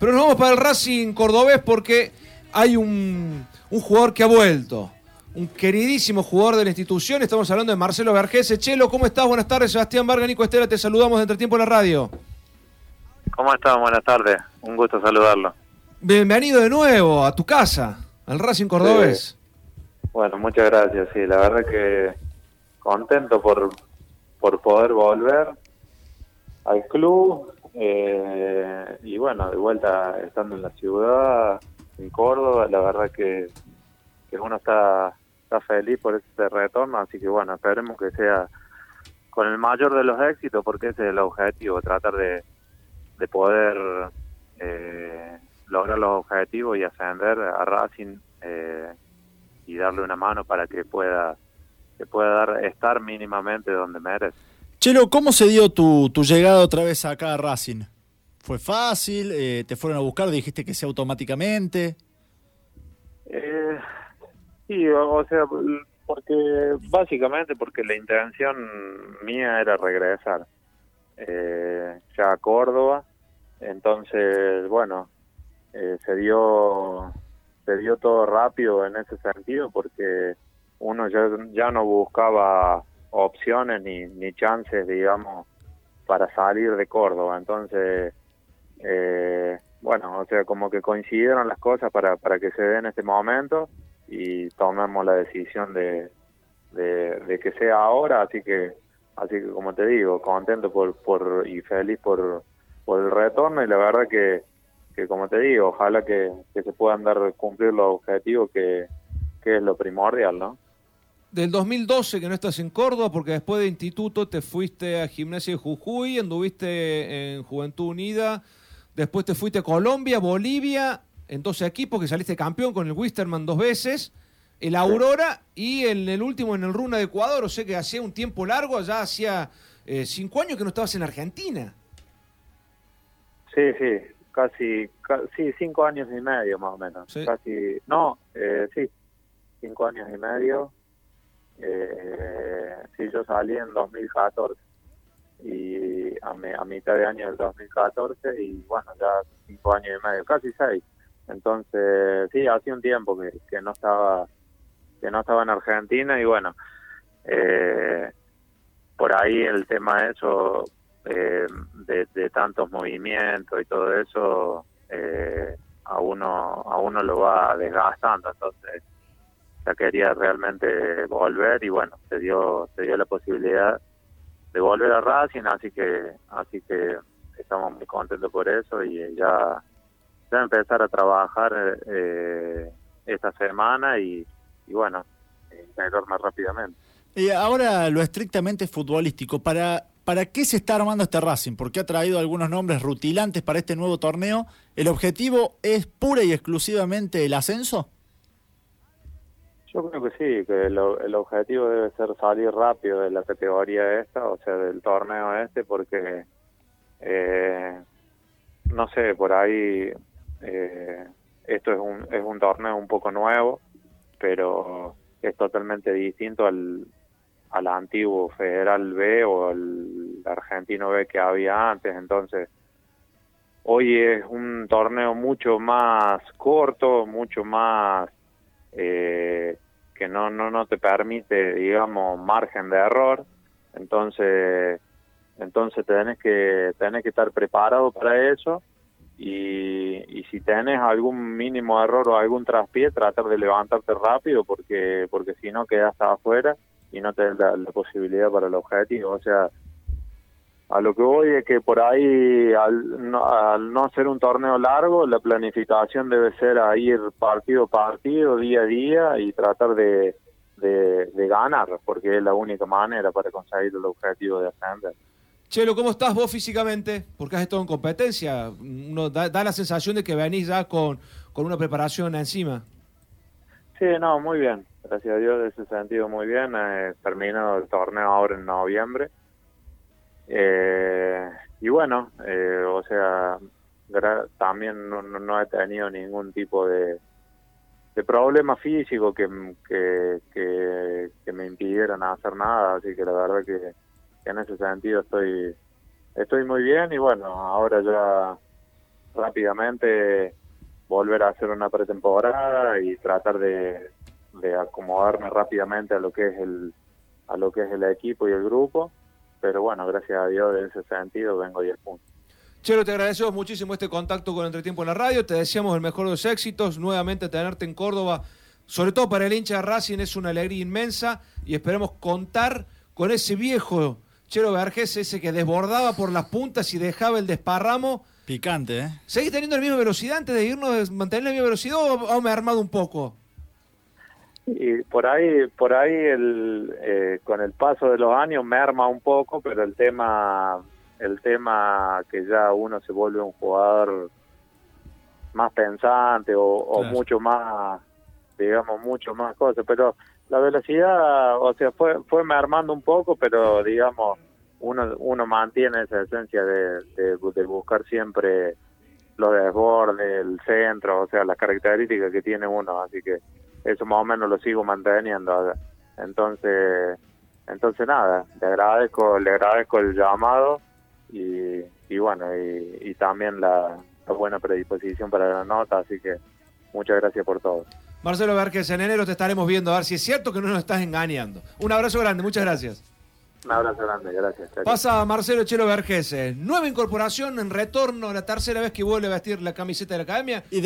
Pero nos vamos para el Racing cordobés porque hay un, un jugador que ha vuelto. Un queridísimo jugador de la institución. Estamos hablando de Marcelo Vergés. Chelo, ¿cómo estás? Buenas tardes. Sebastián Vargas, Nico Estela, te saludamos de Entretiempo en la radio. ¿Cómo estás? Buenas tardes. Un gusto saludarlo. Bienvenido de nuevo a tu casa, al Racing Cordobés. Bueno, muchas gracias. Sí, la verdad que contento por, por poder volver al club. Eh, y bueno, de vuelta estando en la ciudad, en Córdoba, la verdad que, que uno está está feliz por ese retorno, así que bueno, esperemos que sea con el mayor de los éxitos, porque ese es el objetivo, tratar de, de poder eh, lograr los objetivos y ascender a Racing eh, y darle una mano para que pueda que pueda dar, estar mínimamente donde merece. Chelo, ¿cómo se dio tu, tu llegada otra vez acá a Racing? ¿Fue fácil? Eh, ¿Te fueron a buscar? ¿Dijiste que sea automáticamente? Eh, Sí, o, sea, porque básicamente porque la intención mía era regresar eh, ya a Córdoba, entonces bueno, eh, se dio se dio todo rápido en ese sentido porque uno ya, ya no buscaba opciones ni, ni chances, digamos, para salir de Córdoba, entonces eh, bueno, o sea, como que coincidieron las cosas para, para que se dé en este momento y tomemos la decisión de, de, que sea ahora, así que así que como te digo, contento por, por y feliz por, por el retorno. Y la verdad que, que como te digo, ojalá que, que se puedan dar cumplir los objetivos que, que es lo primordial, ¿no? Del 2012 que no estás en Córdoba, porque después de instituto te fuiste a Gimnasia de Jujuy, anduviste en Juventud Unida, después te fuiste a Colombia, Bolivia en 12 equipos, que saliste campeón con el Wisterman dos veces, el Aurora y en el último en el Runa de Ecuador. O sea que hacía un tiempo largo, allá hacía eh, cinco años que no estabas en Argentina. Sí, sí, casi, sí, cinco años y medio más o menos. Casi, no, eh, sí, cinco años y medio. Eh, sí, yo salí en 2014 y a, a mitad de año del 2014 y bueno, ya cinco años y medio, casi seis. Entonces, sí, hace un tiempo que, que no estaba que no estaba en Argentina y bueno, eh, por ahí el tema de eso, eh, de, tantos movimientos y todo eso, eh, a uno a uno lo va desgastando, entonces ya quería realmente volver y bueno, se dio se dio la posibilidad de volver a Racing, así que así que estamos muy contentos por eso y ya ya empezar a trabajar eh, esta semana y, y bueno, integrar más rápidamente. Y ahora lo estrictamente futbolístico, ¿para, ¿para qué se está armando este Racing? Porque ha traído algunos nombres rutilantes para este nuevo torneo. ¿El objetivo es pura y exclusivamente el ascenso? Yo creo que sí, que el, el objetivo debe ser salir rápido de la categoría esta, o sea, del torneo este, porque, eh, no sé, por ahí eh, esto es un, es un torneo un poco nuevo, pero es totalmente distinto al, al antiguo Federal B o al Argentino B que había antes. Entonces, hoy es un torneo mucho más corto, mucho más eh, que no, no, no te permite, digamos, margen de error. Entonces, entonces tenés que, tenés que estar preparado para eso y, y, si tenés algún mínimo error o algún traspié, tratar de levantarte rápido porque porque si no quedas afuera y no tenés la, posibilidad para el objetivo. O sea, a lo que voy es que por ahí, al no, al no ser un torneo largo, la planificación debe ser a ir partido a partido, día a día y tratar de, de, de ganar, porque es la única manera para conseguir el objetivo de ascender. Chelo, ¿cómo estás vos físicamente? Porque has estado en competencia. Uno da, la sensación de que venís ya con, con una preparación encima. Sí, no, muy bien. Gracias a Dios, en ese sentido, muy bien. He terminado el torneo ahora en noviembre. Eh, y bueno, eh, o sea, también no, he tenido ningún tipo de, de problema físico que, que, que, que me impidieran hacer nada. Así que la verdad que en ese sentido estoy estoy muy bien y bueno, ahora ya rápidamente volver a hacer una pretemporada y tratar de, de acomodarme rápidamente a lo que es el a lo que es el equipo y el grupo pero bueno gracias a Dios en ese sentido vengo 10 puntos Chelo, te agradecemos muchísimo este contacto con Entretiempo en la radio. Te deseamos el mejor de los éxitos. Nuevamente tenerte en Córdoba, sobre todo para el hincha de Racing, es una alegría inmensa y esperemos contar con ese viejo Chelo Vergés, ese que desbordaba por las puntas y dejaba el desparramo. Picante, ¿eh? ¿Seguís teniendo la misma velocidad antes de irnos, mantener la misma velocidad o, me ha armado un poco? Y por ahí, por ahí el, eh, con el paso de los años me arma un poco, pero el tema el tema que ya uno se vuelve un jugador más pensante o, mucho más, digamos, mucho más cosas, pero la velocidad, o sea, fue fue armando un poco, pero digamos, uno uno mantiene esa esencia de, de, buscar siempre los desbordes, el centro, o sea, las características que tiene uno, así que eso más o menos lo sigo manteniendo. Entonces, entonces nada, le agradezco, le agradezco el llamado y, bueno, y, también la, buena predisposición para la nota, así que muchas gracias por todo. Marcelo Vérquez, en enero te estaremos viendo a ver si es cierto que no nos estás engañando. Un abrazo grande, muchas gracias. Un abrazo grande, gracias. Pasa Marcelo Chelo Vergese, nueva incorporación en retorno, la tercera vez que vuelve a vestir la camiseta de la academia. Y